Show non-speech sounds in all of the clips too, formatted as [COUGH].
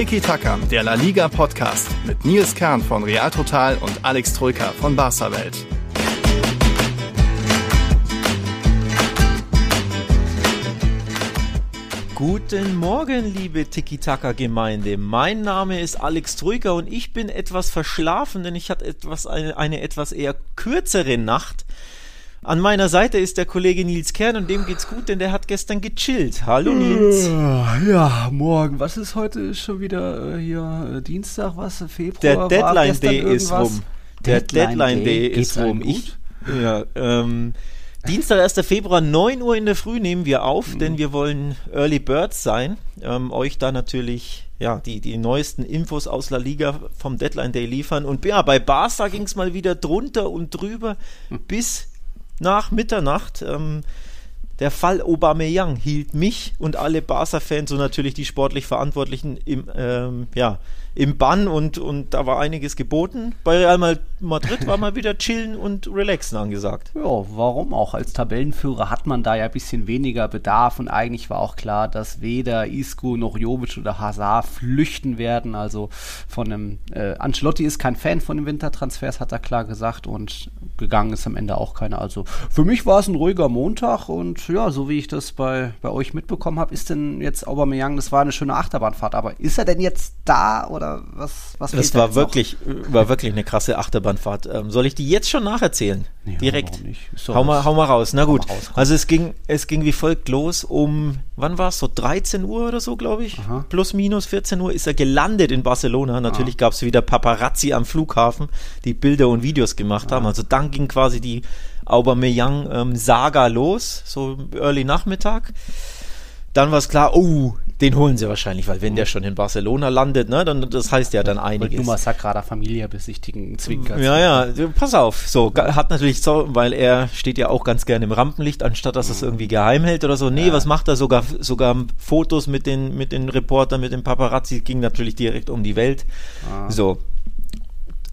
Tiki Taka, der La Liga Podcast mit Nils Kern von Real Total und Alex Troika von Barca Welt. Guten Morgen, liebe Tiki-Taka-Gemeinde. Mein Name ist Alex Troika und ich bin etwas verschlafen, denn ich hatte etwas, eine, eine etwas eher kürzere Nacht. An meiner Seite ist der Kollege Nils Kern und dem geht's gut, denn der hat gestern gechillt. Hallo Nils. Ja, morgen. Was ist heute? Ist schon wieder äh, hier äh, Dienstag, was? Februar? Der Deadline Day ist irgendwas? rum. Der Deadline Deadline Day Day? ist Geht's rum. Ich, ja, ähm, Dienstag, 1. Februar, 9 Uhr in der Früh nehmen wir auf, Mhm. denn wir wollen Early Birds sein. Ähm, euch da natürlich ja, die, die neuesten Infos aus La Liga vom Deadline Day liefern. Und ja, bei Barca ging es mal wieder drunter und drüber Hm. bis nach Mitternacht. Ähm, der Fall Aubameyang hielt mich und alle Barca-Fans und natürlich die sportlich Verantwortlichen im, ähm, ja, im Bann und, und da war einiges geboten. Bei Real Madrid war mal wieder chillen und relaxen angesagt. Ja, warum auch? Als Tabellenführer hat man da ja ein bisschen weniger Bedarf und eigentlich war auch klar, dass weder Isco noch Jovic oder Hazard flüchten werden. Also von einem äh, Ancelotti ist kein Fan von den Wintertransfers, hat er klar gesagt und gegangen ist am Ende auch keiner. Also für mich war es ein ruhiger Montag und ja, so wie ich das bei, bei euch mitbekommen habe, ist denn jetzt Aubameyang, das war eine schöne Achterbahnfahrt, aber ist er denn jetzt da oder was? was Das war jetzt noch? wirklich, war wirklich eine krasse Achterbahnfahrt. Ähm, soll ich die jetzt schon nacherzählen? Ja, Direkt. Hau mal, hau mal raus. Na gut. raus, also es ging, es ging wie folgt los um, wann war es? So 13 Uhr oder so, glaube ich. Aha. Plus minus 14 Uhr ist er gelandet in Barcelona. Natürlich gab es wieder Paparazzi am Flughafen, die Bilder und Videos gemacht haben. Also dann ging quasi die Aubameyang-Saga los, so early Nachmittag. Dann war es klar, oh, den holen sie wahrscheinlich, weil wenn der schon in Barcelona landet, ne, dann das heißt ja dann einiges. nur mal Sagrada Familia besichtigen, Zwinker. Ja, ja, pass auf. So, hat natürlich so, weil er steht ja auch ganz gerne im Rampenlicht, anstatt dass er es irgendwie geheim hält oder so. Nee, was macht er? Sogar, sogar Fotos mit den, mit den Reportern, mit den Paparazzi, ging natürlich direkt um die Welt. So.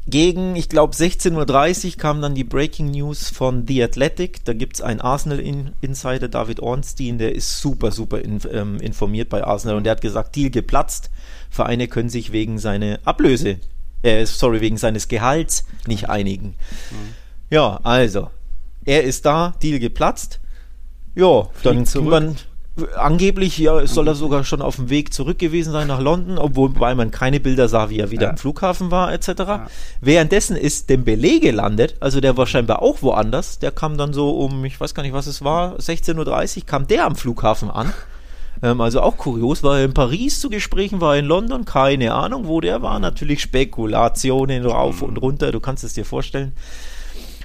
Gegen, ich glaube, 16.30 Uhr kam dann die Breaking News von The Athletic. Da gibt es einen Arsenal-Insider, David Ornstein, der ist super, super in, ähm, informiert bei Arsenal und der hat gesagt, Deal geplatzt. Vereine können sich wegen seiner Ablöse, äh, sorry, wegen seines Gehalts nicht einigen. Ja, also, er ist da, Deal geplatzt. Ja, dann zurück. man angeblich ja, soll er sogar schon auf dem Weg zurück gewesen sein nach London, obwohl weil man keine Bilder sah, wie er wieder Ja. am Flughafen war, etc. Währenddessen ist Dembele gelandet, also der war scheinbar auch woanders. Der kam dann so um, ich weiß gar nicht, was es war, 16.30 Uhr kam der am Flughafen an. [LAUGHS] Ähm, also auch kurios, war er in Paris zu Gesprächen, war er in London, keine Ahnung, wo der war. Natürlich Spekulationen rauf und runter, du kannst es dir vorstellen.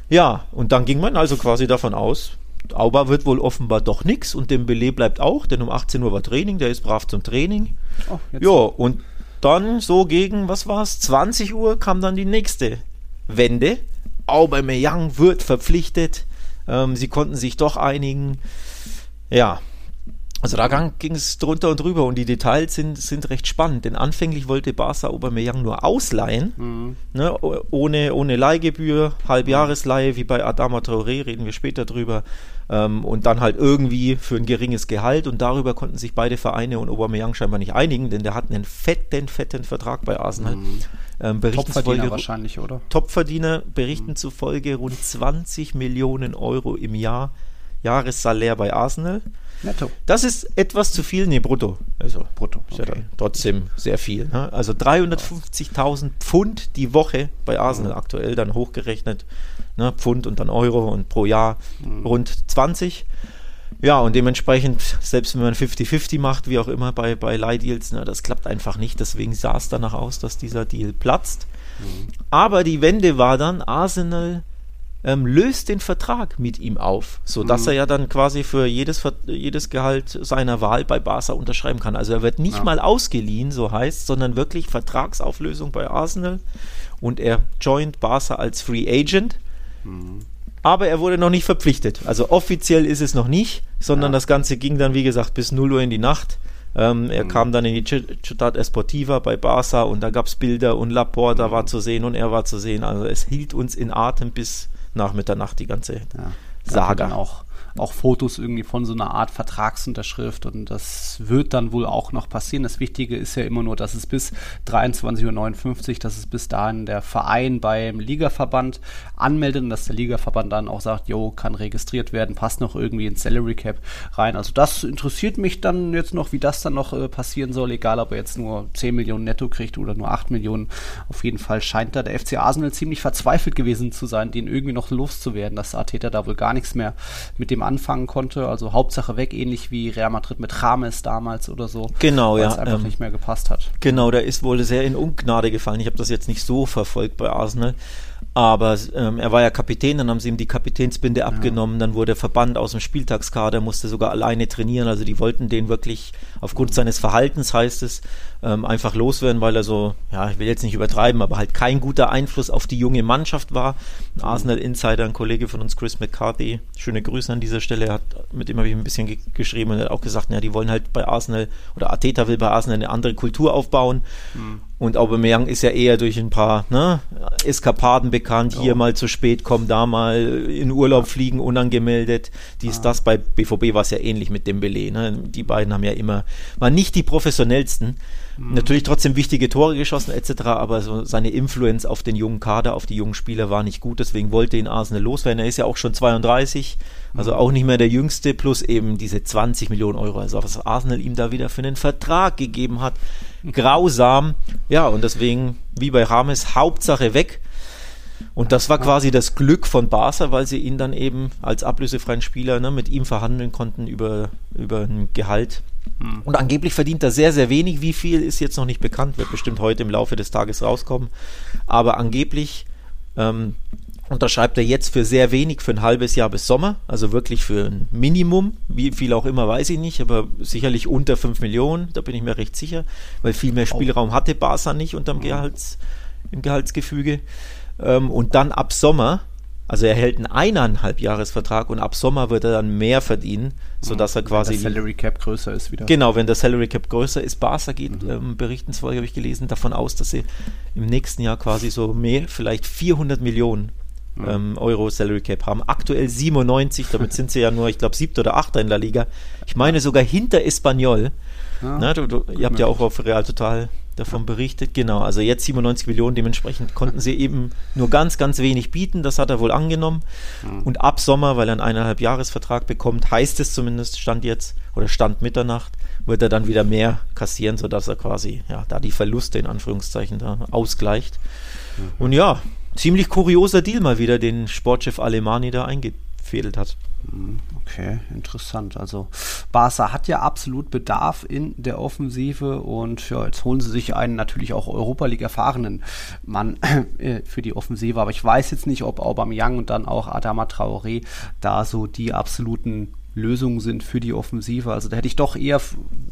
Ja, und dann ging man also quasi davon aus, Auba wird wohl offenbar doch nix und Dembele bleibt auch, denn um 18 Uhr war Training, der ist brav zum Training. Oh, Ja, und dann so gegen, was war's, 20 Uhr kam dann die nächste Wende. Aubameyang wird verpflichtet. Ähm, sie konnten sich doch einigen. Ja, also da ging es drunter und drüber und die Details sind, sind recht spannend, denn anfänglich wollte Barca Aubameyang nur ausleihen, Mhm. ne, ohne, ohne Leihgebühr, Halbjahresleihe, wie bei Adama Traoré, reden wir später drüber, ähm, und dann halt irgendwie für ein geringes Gehalt und darüber konnten sich beide Vereine und Aubameyang scheinbar nicht einigen, denn der hat einen fetten, fetten Vertrag bei Arsenal. Ähm, Berichten Mhm. Topverdiener zufolge- wahrscheinlich, oder? Topverdiener berichten zufolge rund 20 Millionen Euro im Jahr Jahressalär bei Arsenal. Netto. Das ist etwas zu viel, nee, brutto. Also Brutto, ist ja okay. trotzdem sehr viel. Ne? Also 350.000 Pfund die Woche bei Arsenal aktuell, dann hochgerechnet. Ne? Pfund und dann Euro und pro Jahr rund 20. Ja, und dementsprechend, selbst wenn man 50-50 macht, wie auch immer bei, bei Leihdeals, ne, das klappt einfach nicht. Deswegen sah es danach aus, dass dieser Deal platzt. Aber die Wende war dann, Arsenal ähm, löst den Vertrag mit ihm auf, sodass er ja dann quasi für jedes, jedes Gehalt seiner Wahl bei Barca unterschreiben kann. Also er wird nicht Ja. mal ausgeliehen, so heißt, sondern wirklich Vertragsauflösung bei Arsenal und er joint Barca als Free Agent. Aber er wurde noch nicht verpflichtet. Also offiziell ist es noch nicht, sondern Ja. das Ganze ging dann, wie gesagt, bis 0 Uhr in die Nacht. Ähm, er kam dann in die Ciudad Esportiva bei Barca und da gab es Bilder und Laporta war zu sehen und er war zu sehen. Also es hielt uns in Atem bis nach Mitternacht die ganze Ja. Saga. Auch auch Fotos irgendwie von so einer Art Vertragsunterschrift und das wird dann wohl auch noch passieren. Das Wichtige ist ja immer nur, dass es bis 23.59 Uhr, dass es bis dahin der Verein beim Ligaverband anmeldet und dass der Ligaverband dann auch sagt, jo, kann registriert werden, passt noch irgendwie ins Salary Cap rein. Also das interessiert mich dann jetzt noch, wie das dann noch äh, passieren soll, egal ob er jetzt nur 10 Millionen netto kriegt oder nur 8 Millionen. Auf jeden Fall scheint da der FC Arsenal ziemlich verzweifelt gewesen zu sein, den irgendwie noch loszuwerden, dass Arteta da wohl gar nichts mehr mit dem anfangen konnte. Also Hauptsache weg, ähnlich wie Real Madrid mit Rames damals oder so. Genau, ja. Es einfach ähm, nicht mehr gepasst hat. Genau, der ist wohl sehr in Ungnade gefallen. Ich habe das jetzt nicht so verfolgt bei Arsenal. Aber ähm, er war ja Kapitän, dann haben sie ihm die Kapitänsbinde ja. abgenommen, dann wurde er verbannt aus dem Spieltagskader, musste sogar alleine trainieren. Also die wollten den wirklich aufgrund seines Verhaltens, heißt es, ähm, einfach loswerden, weil er so, ja, ich will jetzt nicht übertreiben, aber halt kein guter Einfluss auf die junge Mannschaft war. Ein Arsenal Insider, ein Kollege von uns, Chris McCarthy, schöne Grüße an dieser Stelle, hat, mit dem habe ich ein bisschen ge geschrieben und hat auch gesagt, ja, die wollen halt bei Arsenal oder Ateta will bei Arsenal eine andere Kultur aufbauen. Mhm. Und Aubameyang ist ja eher durch ein paar ne, Eskapaden bekannt. Hier oh. mal zu spät kommen, da mal in Urlaub fliegen, unangemeldet. Dies, ah. das. Bei BVB war es ja ähnlich mit Dembele. Ne? Die beiden haben ja immer, waren nicht die professionellsten. Mhm. Natürlich trotzdem wichtige Tore geschossen etc., aber so seine Influence auf den jungen Kader, auf die jungen Spieler war nicht gut, deswegen wollte ihn Arsenal loswerden. Er ist ja auch schon 32, also mhm. auch nicht mehr der Jüngste, plus eben diese 20 Millionen Euro, also was Arsenal ihm da wieder für einen Vertrag gegeben hat. Grausam. Ja, und deswegen, wie bei Rames, Hauptsache weg. Und das war quasi das Glück von Barca, weil sie ihn dann eben als ablösefreien Spieler ne, mit ihm verhandeln konnten über, über ein Gehalt. Hm. Und angeblich verdient er sehr, sehr wenig. Wie viel ist jetzt noch nicht bekannt, wird bestimmt heute im Laufe des Tages rauskommen. Aber angeblich ähm, unterschreibt er jetzt für sehr wenig, für ein halbes Jahr bis Sommer. Also wirklich für ein Minimum. Wie viel auch immer, weiß ich nicht. Aber sicherlich unter 5 Millionen, da bin ich mir recht sicher. Weil viel mehr Spielraum hatte Barca nicht unterm hm. Gehalts, im Gehaltsgefüge. Ähm, und dann ab Sommer, also er hält einen eineinhalb Jahresvertrag und ab Sommer wird er dann mehr verdienen, sodass er quasi. Wenn der Salary Cap größer ist wieder. Genau, wenn der Salary Cap größer ist. Barca geht, mhm. ähm, berichtensfolge habe ich gelesen, davon aus, dass sie im nächsten Jahr quasi so mehr, vielleicht 400 Millionen ähm, Euro Salary Cap haben. Aktuell 97, damit sind sie ja nur, ich glaube, siebter oder achter in der Liga. Ich meine sogar hinter Espanyol. Ja, Na, du, du, ihr habt ja auch auf Real Total davon berichtet. Genau, also jetzt 97 Millionen, dementsprechend konnten sie eben nur ganz, ganz wenig bieten. Das hat er wohl angenommen. Und ab Sommer, weil er einen eineinhalb Jahresvertrag bekommt, heißt es zumindest, stand jetzt oder stand Mitternacht, wird er dann wieder mehr kassieren, sodass er quasi ja, da die Verluste in Anführungszeichen da ausgleicht. Und ja, ziemlich kurioser Deal mal wieder, den Sportchef Alemani da eingefädelt hat. Mhm. Okay, interessant. Also Barca hat ja absolut Bedarf in der Offensive und ja, jetzt holen sie sich einen natürlich auch Europa League erfahrenen Mann [CLEARS THROAT] äh, für die Offensive, aber ich weiß jetzt nicht, ob Aubameyang und dann auch Adama Traoré da so die absoluten Lösungen sind für die Offensive. Also da hätte ich doch eher,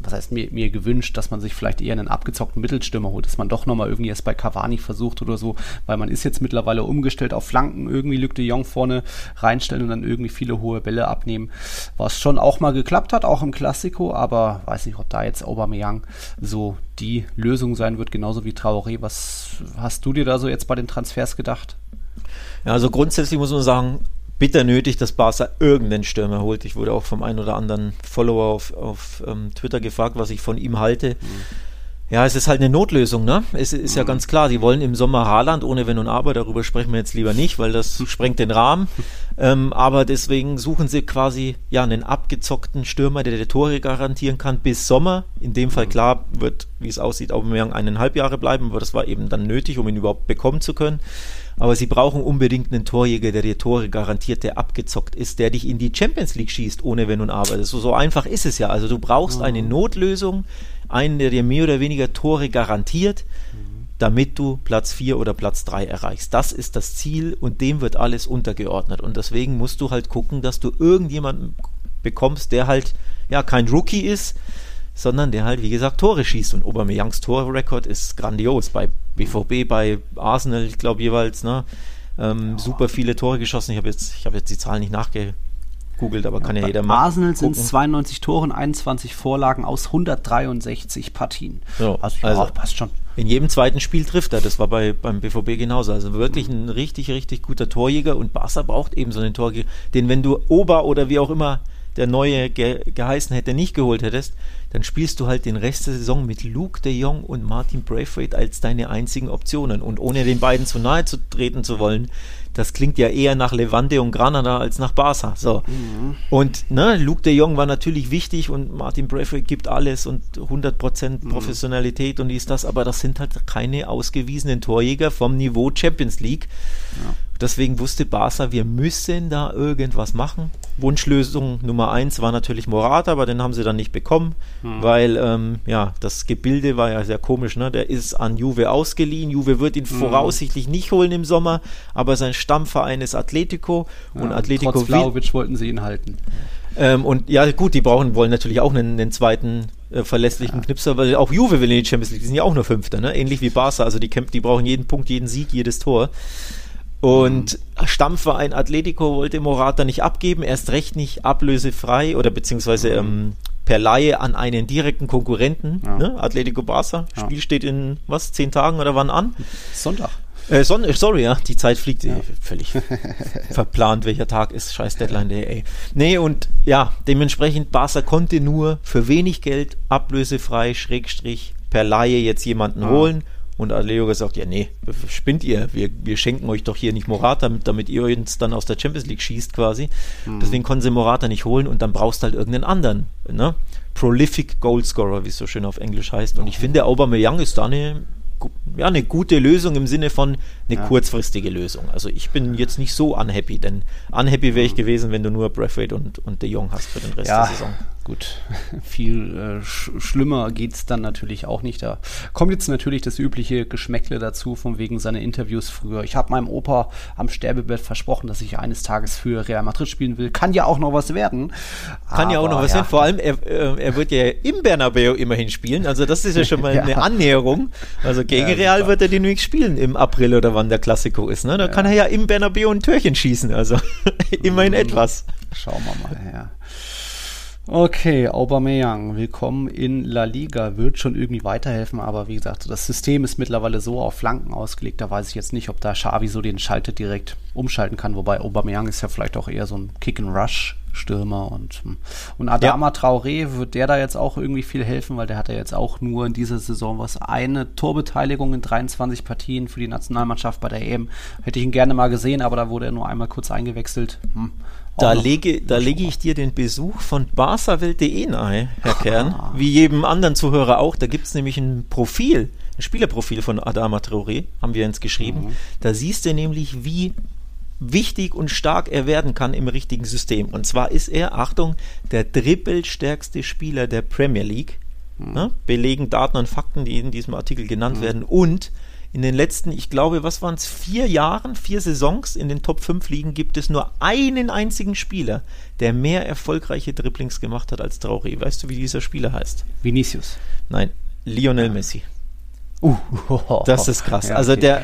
was heißt mir, mir gewünscht, dass man sich vielleicht eher einen abgezockten Mittelstürmer holt, dass man doch nochmal irgendwie erst bei Cavani versucht oder so, weil man ist jetzt mittlerweile umgestellt auf Flanken, irgendwie Luc de Jong vorne reinstellen und dann irgendwie viele hohe Bälle abnehmen, was schon auch mal geklappt hat, auch im Klassiko, aber weiß nicht, ob da jetzt Aubameyang so die Lösung sein wird, genauso wie Traoré. Was hast du dir da so jetzt bei den Transfers gedacht? Ja, also grundsätzlich muss man sagen, bitter nötig, dass Barca irgendeinen Stürmer holt. Ich wurde auch vom einen oder anderen Follower auf, auf ähm, Twitter gefragt, was ich von ihm halte. Mhm. Ja, es ist halt eine Notlösung, ne? Es ist mhm. ja ganz klar, die wollen im Sommer Haaland ohne Wenn und Aber, darüber sprechen wir jetzt lieber nicht, weil das [LAUGHS] sprengt den Rahmen. Ähm, aber deswegen suchen sie quasi ja einen abgezockten Stürmer, der die Tore garantieren kann bis Sommer. In dem Fall mhm. klar wird, wie es aussieht, Aubameyang eineinhalb Jahre bleiben, aber das war eben dann nötig, um ihn überhaupt bekommen zu können. Aber sie brauchen unbedingt einen Torjäger, der dir Tore garantiert, der abgezockt ist, der dich in die Champions League schießt, ohne Wenn und Aber. So, so einfach ist es ja. Also du brauchst mhm. eine Notlösung, einen, der dir mehr oder weniger Tore garantiert, mhm. damit du Platz 4 oder Platz 3 erreichst. Das ist das Ziel und dem wird alles untergeordnet. Und deswegen musst du halt gucken, dass du irgendjemanden bekommst, der halt ja kein Rookie ist, sondern der halt, wie gesagt, Tore schießt. Und Aubameyangs Torrekord ist grandios. Bei BVB, bei Arsenal, ich glaube jeweils, ne? Ähm, ja. Super viele Tore geschossen. Ich habe jetzt, ich jetzt die Zahlen nicht nachgeguckt, googelt, aber kann ja, jeder machen. Arsenal sind es 92 Tore und 21 Vorlagen aus 163 Partien. So, also, ja, also- passt schon. In jedem zweiten Spiel trifft er. Das war bei, beim BVB genauso. Also wirklich ein richtig, richtig guter Torjäger. Und Barca braucht eben so einen Torjäger, den, wenn du Ober oder wie auch immer der neue ge geheißen hätte, nicht geholt hättest, dann spielst du halt den Rest der Saison mit Luke de Jong und Martin Braithwaite als deine einzigen Optionen. Und ohne den beiden zu nahe zu treten zu wollen, das klingt ja eher nach Levante und Granada als nach Barca. So. Und ne, Luke de Jong war natürlich wichtig und Martin Braithwaite gibt alles und 100% Professionalität und dies, das, aber das sind halt keine ausgewiesenen Torjäger vom Niveau Champions League. Deswegen wusste Barca, wir müssen da irgendwas machen. Wunschlösung Nummer eins war natürlich Morata, aber den haben sie dann nicht bekommen, weil ähm, ja das Gebilde war ja sehr komisch. Ne? Der ist an Juve ausgeliehen. Juve wird ihn voraussichtlich nicht holen im Sommer, aber sein Stammverein ist Atletico und Ja, Atletico Trotz will, Vlahovic wollten sie ihn halten. ähm, und ja, gut, die brauchen, wollen natürlich auch einen, einen zweiten äh, verlässlichen Knipser, weil auch Juve will in die Champions League, die sind ja auch nur Fünfter, ne? ähnlich wie Barca, also die, kämpfen, die brauchen jeden Punkt, jeden Sieg, jedes Tor. Und Stammverein Atletico wollte Morata nicht abgeben, erst recht nicht ablösefrei oder beziehungsweise ähm, per Laie an einen direkten Konkurrenten, Ja. ne? Atletico Barca. Ja. Spiel steht in was, zehn Tagen oder wann an? Sonntag. Äh, Son äh, sorry, ja, die Zeit fliegt eh völlig [LAUGHS] verplant, welcher Tag ist, scheiß Deadline Day, ey. Nee, und ja, dementsprechend, Barca konnte nur für wenig Geld, ablösefrei, Schrägstrich, per Laie jetzt jemanden Ah. holen. Und Aleo gesagt, ja, nee, spinnt ihr, wir, wir schenken euch doch hier nicht Morata, damit, damit ihr uns dann aus der Champions League schießt quasi. Mhm. Deswegen konnten sie Morata nicht holen und dann brauchst du halt irgendeinen anderen, ne? Prolific Goalscorer, wie es so schön auf Englisch heißt. Und ich finde, Aubameyang ist da eine, ja, eine gute Lösung im Sinne von eine Ja. kurzfristige Lösung. Also ich bin jetzt nicht so unhappy, denn unhappy wäre ich gewesen, wenn du nur Braithwaite und, und De Jong hast für den Rest Ja, der Saison. gut. [LAUGHS] Viel äh, sch schlimmer geht's dann natürlich auch nicht. Da kommt jetzt natürlich das übliche Geschmäckle dazu, von wegen seiner Interviews früher. Ich habe meinem Opa am Sterbebett versprochen, dass ich eines Tages für Real Madrid spielen will. Kann ja auch noch was werden. Kann ja auch noch Aber was sein. Vor allem, er, äh, er wird ja im Bernabeu immerhin spielen. Also das ist ja schon mal [LAUGHS] Ja. eine Annäherung. Also gegen Ja, Real wird er den nämlich spielen im April oder wann der Klassiko ist. Ne? Da kann er ja im Bernabeu ein Türchen schießen. Also [LAUGHS] immerhin etwas. Schauen wir mal her. Okay, Aubameyang, willkommen in La Liga, wird schon irgendwie weiterhelfen, aber wie gesagt, das System ist mittlerweile so auf Flanken ausgelegt, da weiß ich jetzt nicht, ob da Xavi so den Schalter direkt umschalten kann, wobei Aubameyang ist ja vielleicht auch eher so ein Kick-and-Rush-Stürmer und, und Adama Traoré, wird der da jetzt auch irgendwie viel helfen, weil der hat ja jetzt auch nur in dieser Saison was, eine Torbeteiligung in 23 Partien für die Nationalmannschaft bei der EM, hätte ich ihn gerne mal gesehen, aber da wurde er nur einmal kurz eingewechselt. Hm. Da lege, da lege ich dir den Besuch von barsawelt.de nahe, Herr Kern. Wie jedem anderen Zuhörer auch. Da gibt es nämlich ein Profil, ein Spielerprofil von Adama Traoré, haben wir uns geschrieben. Da siehst du nämlich, wie wichtig und stark er werden kann im richtigen System. Und zwar ist er, Achtung, der dribbelstärkste Spieler der Premier League. Ne? Belegen Daten und Fakten, die in diesem Artikel genannt werden. Und in den letzten, ich glaube, was waren es, vier Jahren, vier Saisons in den Top 5 Ligen gibt es nur einen einzigen Spieler, der mehr erfolgreiche Dribblings gemacht hat als Traoré. Weißt du, wie dieser Spieler heißt? Vinicius. Nein, Lionel Messi. Uh, [LAUGHS] Das ist krass. Ja, Also okay. der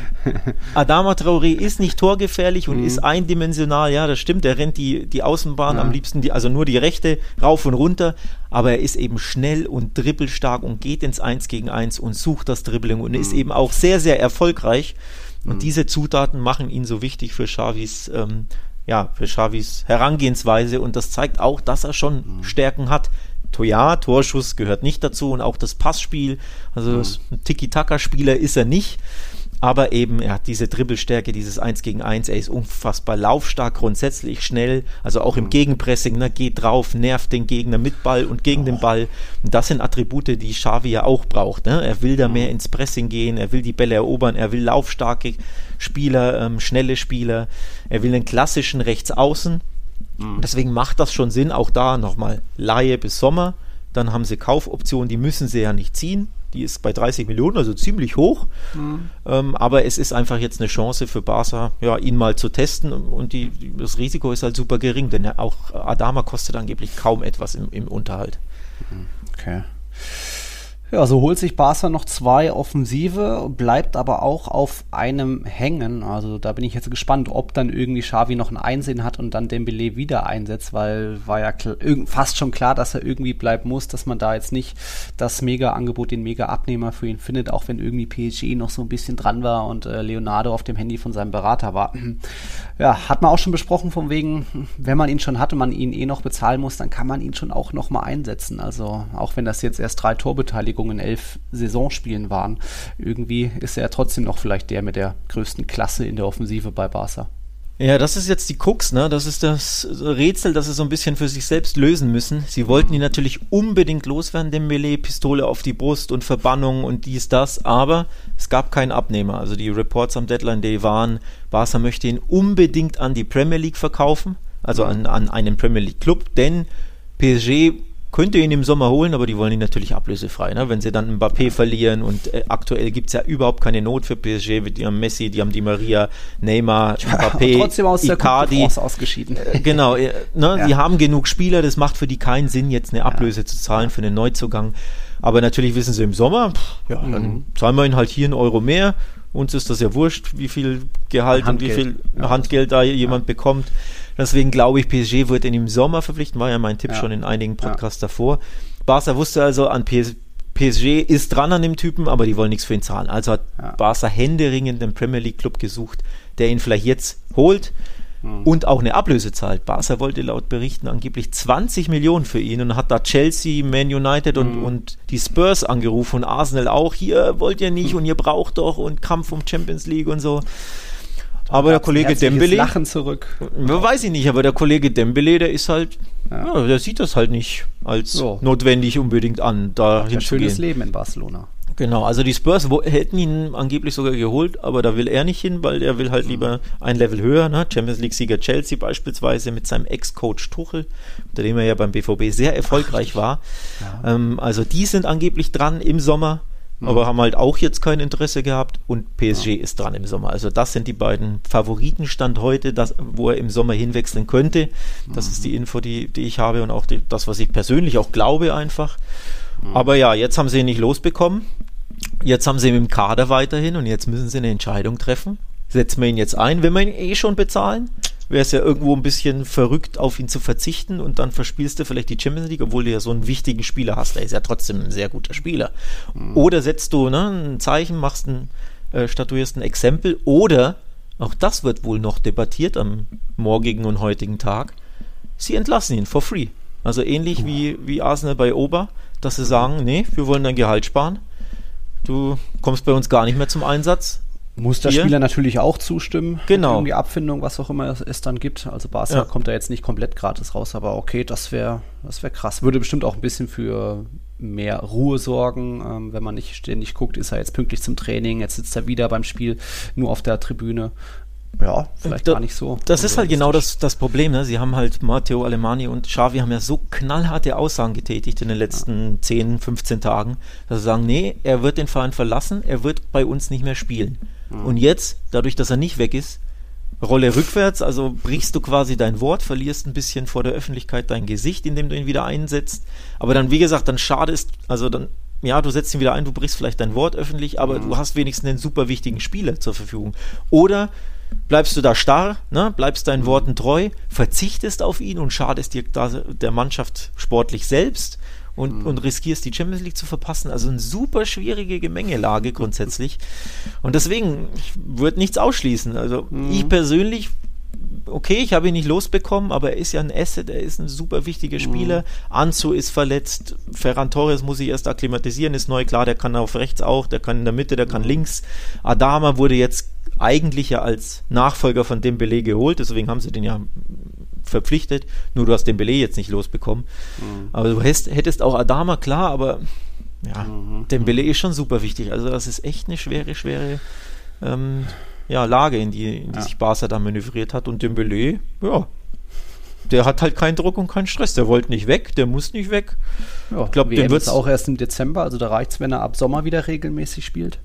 Adama Traoré ist nicht torgefährlich und Mhm. ist eindimensional. Ja, das stimmt. Er rennt die, die Außenbahn Ja. am liebsten, die, also nur die rechte rauf und runter. Aber er ist eben schnell und dribbelstark und geht ins Eins gegen Eins und sucht das Dribbling und Mhm. ist eben auch sehr, sehr erfolgreich. Und diese Zutaten machen ihn so wichtig für Xavis, ähm, ja, für Xavis Herangehensweise. Und das zeigt auch, dass er schon Mhm. Stärken hat. To- Ja, Torschuss gehört nicht dazu und auch das Passspiel, also das Tiki-Taka-Spieler ist er nicht, aber eben er hat diese Dribbelstärke, dieses 1 gegen 1, er ist unfassbar laufstark, grundsätzlich schnell, also auch im Gegenpressing, ne, geht drauf, nervt den Gegner mit Ball und gegen den Ball. Und das sind Attribute, die Xavi ja auch braucht, ne? er will da mehr ins Pressing gehen, er will die Bälle erobern, er will laufstarke Spieler, ähm, schnelle Spieler, er will einen klassischen Rechtsaußen, Deswegen macht das schon Sinn, auch da nochmal Laie bis Sommer. Dann haben sie Kaufoptionen, die müssen sie ja nicht ziehen. Die ist bei 30 Millionen, also ziemlich hoch. Ähm, aber es ist einfach jetzt eine Chance für Barca, ja, ihn mal zu testen. Und die, die, das Risiko ist halt super gering, denn auch Adama kostet angeblich kaum etwas im, im Unterhalt. Okay. Ja, so holt sich Barca noch zwei Offensive, bleibt aber auch auf einem hängen. Also da bin ich jetzt gespannt, ob dann irgendwie Xavi noch ein Einsehen hat und dann Dembele wieder einsetzt, weil war ja fast schon klar, dass er irgendwie bleiben muss, dass man da jetzt nicht das Mega-Angebot, den Mega-Abnehmer für ihn findet, auch wenn irgendwie PSG noch so ein bisschen dran war und äh, Leonardo auf dem Handy von seinem Berater war. [CLEARS THROAT] Ja, hat man auch schon besprochen, von wegen, wenn man ihn schon hat und man ihn eh noch bezahlen muss, dann kann man ihn schon auch noch mal einsetzen. Also auch wenn das jetzt erst drei Torbeteiligungen Beteiligungen in elf Saisonspielen waren. Irgendwie ist er trotzdem noch vielleicht der mit der größten Klasse in der Offensive bei Barca. Ja, das ist jetzt die Krux, ne? Das ist das Rätsel, das sie so ein bisschen für sich selbst lösen müssen. Sie wollten ihn natürlich unbedingt loswerden, dem Melee, Pistole auf die Brust und Verbannung und dies, das, aber es gab keinen Abnehmer. Also die Reports am Deadline Day waren, Barca möchte ihn unbedingt an die Premier League verkaufen, also an, an einen Premier League Club, denn PSG könnte ihn im Sommer holen, aber die wollen ihn natürlich ablösefrei. Ne? Wenn sie dann Mbappé verlieren und äh, aktuell gibt es ja überhaupt keine Not für PSG. Die haben Messi, die haben die Maria, Neymar, [LAUGHS] Mbappé, trotzdem aus Icardi. Der ausgeschieden. Äh, genau, äh, ne? Ja. die haben genug Spieler, das macht für die keinen Sinn, jetzt eine Ablöse ja. zu zahlen für einen Neuzugang. Aber natürlich wissen sie im Sommer, pff, ja, mhm. dann zahlen wir ihn halt hier einen Euro mehr. Uns ist das ja wurscht, wie viel Gehalt Handgeld. und wie viel Handgeld da jemand bekommt. Deswegen glaube ich, PSG wird ihn im Sommer verpflichten, war ja mein Tipp ja. schon in einigen Podcasts ja. davor. Barca wusste also, an PS PSG ist dran an dem Typen, aber die wollen nichts für ihn zahlen. Also hat ja. Barca händeringend den Premier League Club gesucht, der ihn vielleicht jetzt holt mhm. und auch eine Ablöse zahlt. Barca wollte laut Berichten angeblich 20 Millionen für ihn und hat da Chelsea, Man United und, mhm. und die Spurs angerufen und Arsenal auch. Hier wollt ihr nicht [LAUGHS] und ihr braucht doch und Kampf um Champions League und so. Aber der Kollege Dembele. Lachen zurück. Weiß ich nicht, aber der Kollege Dembele, der ist halt, ja. ja der sieht das halt nicht als so. notwendig unbedingt an, da Ein schönes Leben in Barcelona. Genau, also die Spurs hätten ihn angeblich sogar geholt, aber da will er nicht hin, weil er will halt mhm. lieber ein Level höher. Ne? Champions League-Sieger Chelsea beispielsweise mit seinem Ex-Coach Tuchel, unter dem er ja beim BVB sehr erfolgreich Ach, war. Ja. Ähm, also die sind angeblich dran im Sommer Mhm. aber haben halt auch jetzt kein Interesse gehabt und PSG ja. ist dran im Sommer. Also das sind die beiden Favoritenstand heute, das, wo er im Sommer hinwechseln könnte. Das mhm. ist die Info, die, die ich habe und auch die, das, was ich persönlich auch glaube einfach. Mhm. Aber ja, jetzt haben sie ihn nicht losbekommen. Jetzt haben sie ihn im Kader weiterhin und jetzt müssen sie eine Entscheidung treffen. Setzen wir ihn jetzt ein, wenn wir ihn eh schon bezahlen? Wäre es ja irgendwo ein bisschen verrückt, auf ihn zu verzichten und dann verspielst du vielleicht die Champions League, obwohl du ja so einen wichtigen Spieler hast. Er ist ja trotzdem ein sehr guter Spieler. Mhm. Oder setzt du ne, ein Zeichen, machst ein, äh, statuierst ein Exempel oder, auch das wird wohl noch debattiert am morgigen und heutigen Tag, sie entlassen ihn for free. Also ähnlich wie, wie Arsenal bei Ober, dass sie sagen, nee, wir wollen dein Gehalt sparen. Du kommst bei uns gar nicht mehr zum Einsatz muss der Spieler natürlich auch zustimmen. Genau. Irgendwie Abfindung, was auch immer es, dann gibt. Also Barca ja. kommt da jetzt nicht komplett gratis raus, aber okay, das wäre das wär krass. Würde bestimmt auch ein bisschen für mehr Ruhe sorgen. Ähm, wenn man nicht ständig guckt, ist er jetzt pünktlich zum Training, jetzt sitzt er wieder beim Spiel nur auf der Tribüne. Ja, vielleicht da, gar nicht so. Das ist halt genau das, das Problem. Ne? Sie haben halt Matteo Alemani und Xavi haben ja so knallharte Aussagen getätigt in den letzten ja. 10, 15 Tagen, dass sie sagen, nee, er wird den Verein verlassen, er wird bei uns nicht mehr spielen. Mhm. Und jetzt, dadurch, dass er nicht weg ist, Rolle rückwärts, also brichst du quasi dein Wort, verlierst ein bisschen vor der Öffentlichkeit dein Gesicht, indem du ihn wieder einsetzt. Aber dann, wie gesagt, dann schadest, also dann, ja, du setzt ihn wieder ein, du brichst vielleicht dein Wort öffentlich, aber mhm. du hast wenigstens einen super wichtigen Spieler zur Verfügung. Oder bleibst du da starr, ne, bleibst deinen. Worten treu, verzichtest auf ihn und schadest dir der Mannschaft sportlich selbst und, mhm. und riskierst die Champions League zu verpassen. Also eine super schwierige Gemengelage grundsätzlich. Und deswegen, ich würde nichts ausschließen. Also mhm. ich persönlich okay, ich habe ihn nicht losbekommen, aber er ist ja ein Asset, er ist ein super wichtiger Spieler. Mhm. Anzu ist verletzt, Ferran Torres muss sich erst akklimatisieren, ist neu, klar, der kann auf rechts auch, der kann in der Mitte, der kann mhm. links. Adama wurde jetzt eigentlich ja als Nachfolger von Dembele geholt, deswegen haben sie den ja verpflichtet, nur du hast den Belay jetzt nicht losbekommen. Mhm. Aber du hättest, hättest auch Adama, klar, aber ja, mhm. Dembele ist schon super wichtig. Also das ist echt eine schwere, schwere ähm, ja, Lage, in die, in die ja. sich Barca da manövriert hat. Und Dembele, ja, der hat halt keinen Druck und keinen Stress. Der wollte nicht weg, der muss nicht weg. Ja, ich glaube, den wird es auch erst im Dezember. Also da reicht es, wenn er ab Sommer wieder regelmäßig spielt.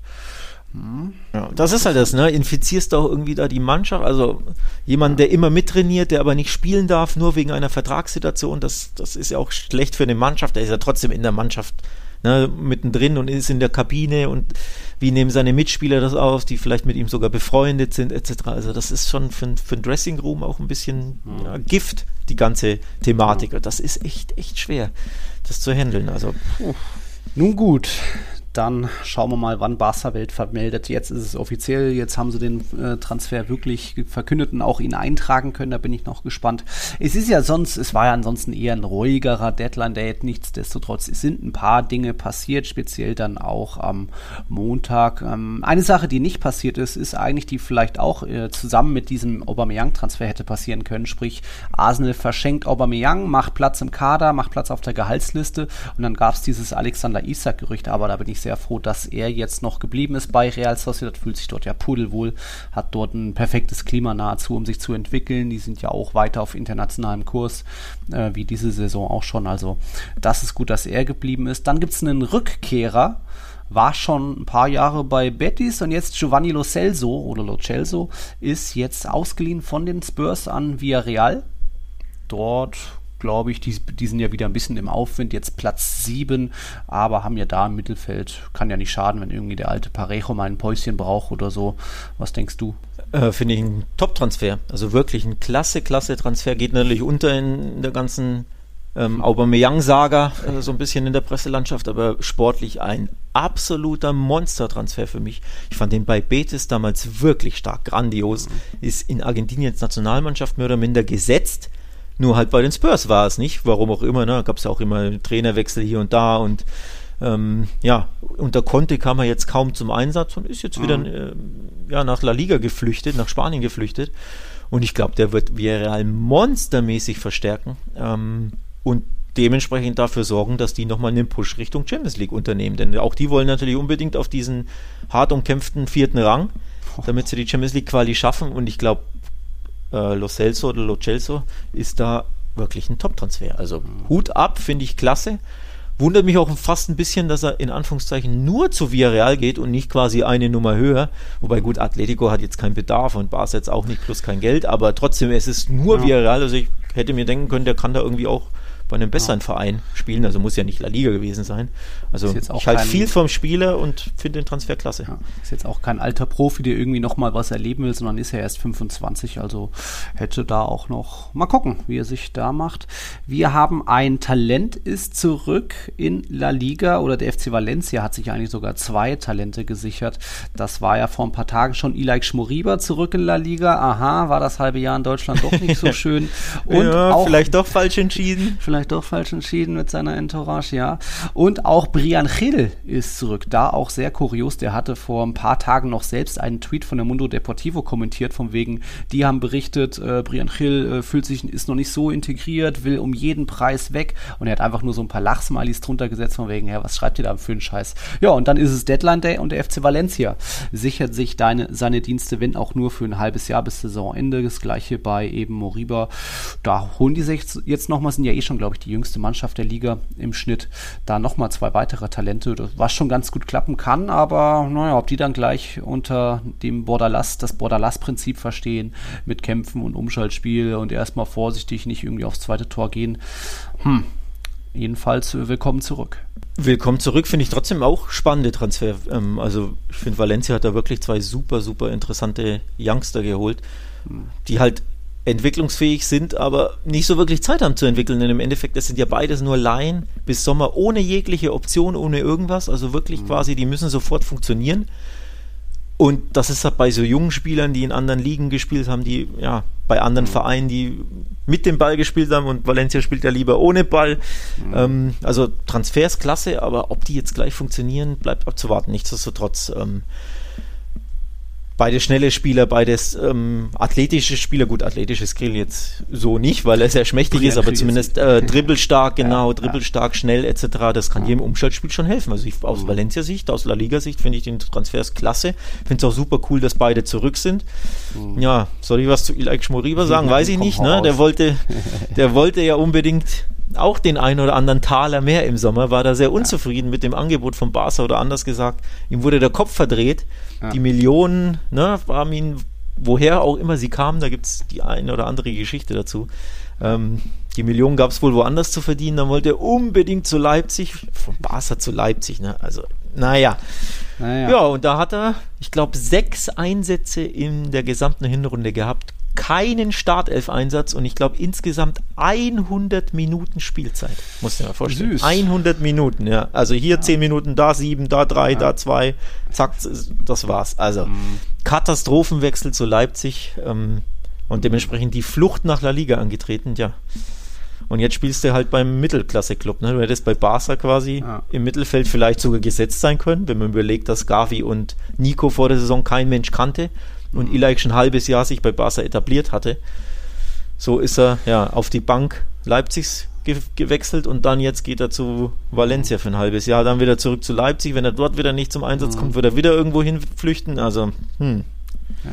Ja, das ist halt das, ne? Infizierst du auch irgendwie da die Mannschaft, also jemand, der immer mittrainiert, der aber nicht spielen darf, nur wegen einer Vertragssituation, das, das ist ja auch schlecht für eine Mannschaft, der ist ja trotzdem in der Mannschaft ne, mittendrin und ist in der Kabine und wie nehmen seine Mitspieler das auf, die vielleicht mit ihm sogar befreundet sind, etc. Also das ist schon für, für ein Dressing Room auch ein bisschen ja, Gift, die ganze Thematik. Und das ist echt, echt schwer, das zu handeln. Also, Nun gut, dann schauen wir mal, wann Barca Welt vermeldet. Jetzt ist es offiziell, jetzt haben sie den äh, Transfer wirklich verkündet und auch ihn eintragen können. Da bin ich noch gespannt. Es ist ja sonst, es war ja ansonsten eher ein ruhigerer Deadline-Date. Nichtsdestotrotz es sind ein paar Dinge passiert, speziell dann auch am Montag. Ähm, eine Sache, die nicht passiert ist, ist eigentlich, die vielleicht auch äh, zusammen mit diesem Aubameyang-Transfer hätte passieren können. Sprich, Arsenal verschenkt Aubameyang, macht Platz im Kader, macht Platz auf der Gehaltsliste und dann gab es dieses Alexander Isak-Gerücht. Aber da bin ich sehr froh, dass er jetzt noch geblieben ist bei Real Sociedad, fühlt sich dort ja pudelwohl, hat dort ein perfektes Klima nahezu, um sich zu entwickeln. Die sind ja auch weiter auf internationalem Kurs, äh, wie diese Saison auch schon. Also das ist gut, dass er geblieben ist. Dann gibt es einen Rückkehrer, war schon ein paar Jahre bei Betis und jetzt Giovanni Lo Celso oder Lo Celso ist jetzt ausgeliehen von den Spurs an Villarreal. Dort glaube ich. Die, die sind ja wieder ein bisschen im Aufwind, jetzt Platz 7, aber haben ja da im Mittelfeld, kann ja nicht schaden, wenn irgendwie der alte Parejo mal ein Päuschen braucht oder so. Was denkst du? Äh, Finde ich ein Top-Transfer. Also wirklich ein klasse, klasse Transfer. Geht natürlich unter in der ganzen ähm, Aubameyang-Saga, äh, so ein bisschen in der Presselandschaft, aber sportlich ein absoluter Monster-Transfer für mich. Ich fand den bei Betis damals wirklich stark, grandios. Ist in Argentiniens Nationalmannschaft mehr oder minder gesetzt nur halt bei den Spurs war es nicht, warum auch immer. Ne? Gab es ja auch immer Trainerwechsel hier und da und ähm, ja, unter Conte kam er jetzt kaum zum Einsatz und ist jetzt mhm. wieder äh, ja, nach La Liga geflüchtet, nach Spanien geflüchtet. Und ich glaube, der wird Villarreal monstermäßig verstärken ähm, und dementsprechend dafür sorgen, dass die nochmal einen Push Richtung Champions League unternehmen. Denn auch die wollen natürlich unbedingt auf diesen hart umkämpften vierten Rang, damit sie die Champions League Quali schaffen. Und ich glaube, äh, Lo Celso oder Lo Celso ist da wirklich ein Top-Transfer. Also Hut ab, finde ich klasse. Wundert mich auch fast ein bisschen, dass er in Anführungszeichen nur zu Villarreal geht und nicht quasi eine Nummer höher. Wobei gut, Atletico hat jetzt keinen Bedarf und Barca jetzt auch nicht plus kein Geld, aber trotzdem, es ist nur ja. Villarreal. Also ich hätte mir denken können, der kann da irgendwie auch bei einem besseren ja. Verein spielen. Also muss ja nicht La Liga gewesen sein. Also ich halte viel vom Spieler und finde den Transfer klasse. Ja, ist jetzt auch kein alter Profi, der irgendwie nochmal was erleben will, sondern ist ja erst 25. Also hätte da auch noch mal gucken, wie er sich da macht. Wir haben ein Talent ist zurück in La Liga oder der FC Valencia hat sich eigentlich sogar zwei Talente gesichert. Das war ja vor ein paar Tagen schon Ilaik Schmoriba zurück in La Liga. Aha, war das halbe Jahr in Deutschland doch nicht so [LAUGHS] schön. Und ja, auch, vielleicht doch falsch entschieden. Vielleicht vielleicht doch falsch entschieden mit seiner Entourage, ja. Und auch Brian Gil ist zurück. Da auch sehr kurios. Der hatte vor ein paar Tagen noch selbst einen Tweet von der Mundo Deportivo kommentiert, von wegen, die haben berichtet, äh, Brian Gil äh, fühlt sich, ist noch nicht so integriert, will um jeden Preis weg. Und er hat einfach nur so ein paar Lachsmilies drunter gesetzt, von wegen, ja, was schreibt ihr da für einen Scheiß? Ja, und dann ist es Deadline Day und der FC Valencia sichert sich deine, seine Dienste, wenn auch nur für ein halbes Jahr bis Saisonende. Das gleiche bei eben Moriba. Da holen die sich jetzt nochmal, sind ja eh schon, glaube ich, die jüngste Mannschaft der Liga im Schnitt. Da nochmal zwei weitere Talente, was schon ganz gut klappen kann, aber naja, ob die dann gleich unter dem Borderlass, das Borderlass-Prinzip verstehen, mit Kämpfen und Umschaltspiel und erstmal vorsichtig nicht irgendwie aufs zweite Tor gehen. Hm. Jedenfalls äh, willkommen zurück. Willkommen zurück, finde ich trotzdem auch spannende Transfer. Ähm, also ich finde, Valencia hat da wirklich zwei super, super interessante Youngster geholt, hm. die halt entwicklungsfähig sind, aber nicht so wirklich Zeit haben zu entwickeln. Denn im Endeffekt, das sind ja beides nur Laien bis Sommer ohne jegliche Option, ohne irgendwas. Also wirklich mhm. quasi, die müssen sofort funktionieren. Und das ist halt bei so jungen Spielern, die in anderen Ligen gespielt haben, die ja bei anderen mhm. Vereinen, die mit dem Ball gespielt haben und Valencia spielt ja lieber ohne Ball. Mhm. Ähm, also Transfers klasse, aber ob die jetzt gleich funktionieren, bleibt abzuwarten. Nichtsdestotrotz ähm, beide schnelle Spieler, beides ähm, athletische Spieler. Gut, athletisches Grill jetzt so nicht, weil er sehr schmächtig ist, aber zumindest äh, dribbelstark, genau, ja, dribbelstark, ja. schnell etc. Das kann ja. jedem Umschaltspiel schon helfen. Also ich, aus mhm. Valencia-Sicht, aus La Liga-Sicht finde ich den Transfers klasse. Finde es auch super cool, dass beide zurück sind. Mhm. Ja, soll ich was zu Ilaik Schmoriba sagen? Weiß ich nicht. Ne? Der wollte, [LAUGHS] der wollte ja unbedingt auch den einen oder anderen Taler mehr im Sommer, war da sehr unzufrieden mit dem Angebot von Barca oder anders gesagt, ihm wurde der Kopf verdreht. Ja. Die Millionen ne, haben ihn woher auch immer sie kamen, da gibt es die eine oder andere Geschichte dazu. Ähm, die Millionen gab es wohl woanders zu verdienen, dann wollte er unbedingt zu Leipzig, von Barca zu Leipzig, ne? Also, naja. Naja. Ja, und da hat er, ich glaube, sechs Einsätze in der gesamten Hinrunde gehabt, keinen Startelf-Einsatz und ich glaube insgesamt 100 Minuten Spielzeit. Muss dir mal vorstellen. Süß. 100 Minuten, ja. Also hier ja. 10 Minuten, da 7, da 3, ja. da 2. Zack, das war's. Also mhm. Katastrophenwechsel zu Leipzig ähm, und dementsprechend die Flucht nach La Liga angetreten, ja. Und jetzt spielst du halt beim Mittelklasse-Club. Ne? Du hättest bei Barca quasi ja. im Mittelfeld vielleicht sogar gesetzt sein können, wenn man überlegt, dass Gavi und Nico vor der Saison kein Mensch kannte und Ilaik schon ein halbes Jahr sich bei Barca etabliert hatte. So ist er ja auf die Bank Leipzigs ge gewechselt und dann jetzt geht er zu Valencia für ein halbes Jahr, dann wieder zurück zu Leipzig. Wenn er dort wieder nicht zum Einsatz mhm. kommt, wird er wieder irgendwo hin flüchten. Also, hm. Ja.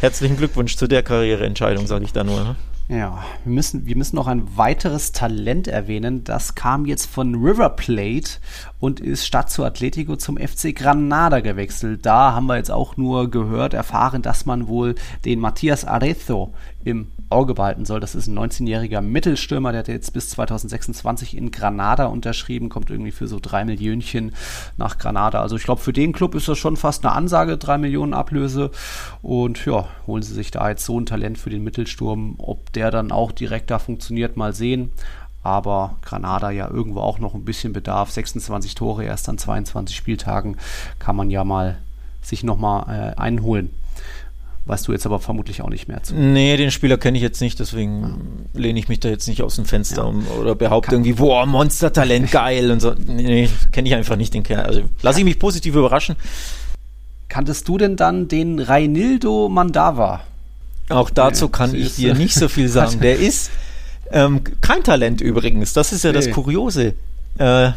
Herzlichen Glückwunsch zu der Karriereentscheidung, sage ich da nur. Ne? Ja, wir müssen, wir müssen noch ein weiteres Talent erwähnen. Das kam jetzt von River Plate und ist statt zu Atletico zum FC Granada gewechselt. Da haben wir jetzt auch nur gehört, erfahren, dass man wohl den Matthias Arezzo im Auge behalten soll. Das ist ein 19-jähriger Mittelstürmer, der hat jetzt bis 2026 in Granada unterschrieben, kommt irgendwie für so drei Millionen nach Granada. Also ich glaube, für den Club ist das schon fast eine Ansage, drei Millionen Ablöse. Und ja, holen sie sich da jetzt so ein Talent für den Mittelsturm. Ob der dann auch direkt da funktioniert, mal sehen aber Granada ja irgendwo auch noch ein bisschen Bedarf. 26 Tore erst an 22 Spieltagen kann man ja mal sich nochmal äh, einholen. Weißt du jetzt aber vermutlich auch nicht mehr zu. Nee, den Spieler kenne ich jetzt nicht, deswegen ja. lehne ich mich da jetzt nicht aus dem Fenster ja. um, oder behaupte irgendwie, boah, Monstertalent, geil und so. Nee, kenne ich einfach nicht den Kerl. Also lasse ich mich positiv überraschen. Kanntest du denn dann den Reinildo Mandava? Auch dazu kann ich dir nicht so viel [LAUGHS] sagen. Der ist ähm, kein Talent übrigens, das ist ja nee. das Kuriose. Äh,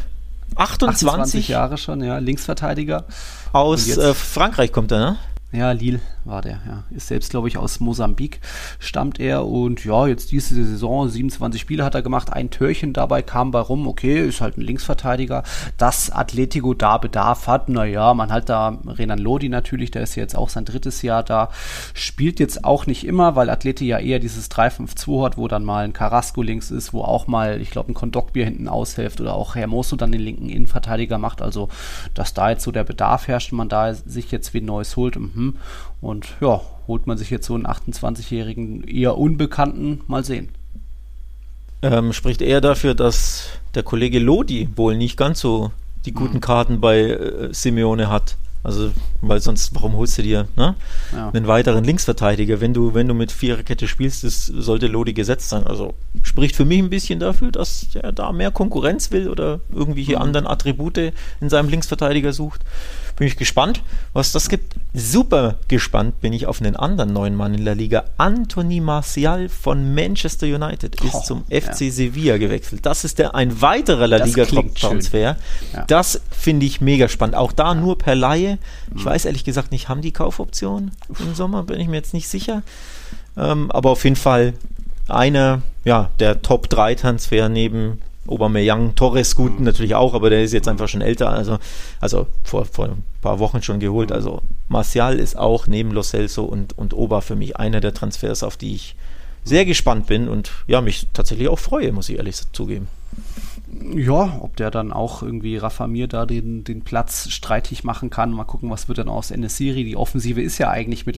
28, 28 Jahre schon, ja, Linksverteidiger. Aus äh, Frankreich kommt er, ne? Ja, Lille war der, ja. Ist selbst, glaube ich, aus Mosambik stammt er und ja, jetzt diese Saison, 27 Spiele hat er gemacht, ein Törchen dabei kam bei rum, okay, ist halt ein Linksverteidiger. Dass Atletico da Bedarf hat, naja, man hat da Renan Lodi natürlich, der ist jetzt auch sein drittes Jahr da, spielt jetzt auch nicht immer, weil Atleti ja eher dieses 3-5-2 hat, wo dann mal ein Carrasco links ist, wo auch mal, ich glaube, ein Kondoktbier hinten aushilft oder auch Hermoso dann den linken Innenverteidiger macht, also dass da jetzt so der Bedarf herrscht, man da sich jetzt wie Neues holt, mhm. Und ja, holt man sich jetzt so einen 28-jährigen, eher Unbekannten, mal sehen. Ähm, spricht eher dafür, dass der Kollege Lodi wohl nicht ganz so die guten mhm. Karten bei äh, Simeone hat. Also, weil sonst, warum holst du dir ne? Ja. einen weiteren Linksverteidiger? Wenn du, wenn du mit Viererkette spielst, das sollte Lodi gesetzt sein. Also spricht für mich ein bisschen dafür, dass er da mehr Konkurrenz will oder irgendwelche mhm. anderen Attribute in seinem Linksverteidiger sucht. Bin ich gespannt, was das gibt. Super gespannt bin ich auf einen anderen neuen Mann in der Liga. Anthony Martial von Manchester United ist oh, zum FC ja. Sevilla gewechselt. Das ist der ein weiterer La Liga Top-Transfer. Ja. Das finde ich mega spannend. Auch da nur per Laie. Ich mhm. weiß ehrlich gesagt nicht, haben die Kaufoption im Sommer? Bin ich mir jetzt nicht sicher. Ähm, aber auf jeden Fall einer ja, der Top-3-Transfer neben Aubameyang, Torres gut mhm. natürlich auch, aber der ist jetzt einfach schon älter, also, also vor, vor ein paar Wochen schon geholt. Also Martial ist auch neben Lo Celso und, und Oba für mich einer der Transfers, auf die ich sehr gespannt bin und ja, mich tatsächlich auch freue, muss ich ehrlich zugeben. Ja, ob der dann auch irgendwie Rafa Mir da den, den Platz streitig machen kann. Mal gucken, was wird dann aus Enesiri. Die Offensive ist ja eigentlich mit.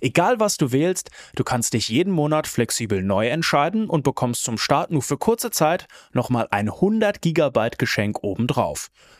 Egal was du wählst, du kannst dich jeden Monat flexibel neu entscheiden und bekommst zum Start nur für kurze Zeit nochmal ein 100 GB Geschenk obendrauf.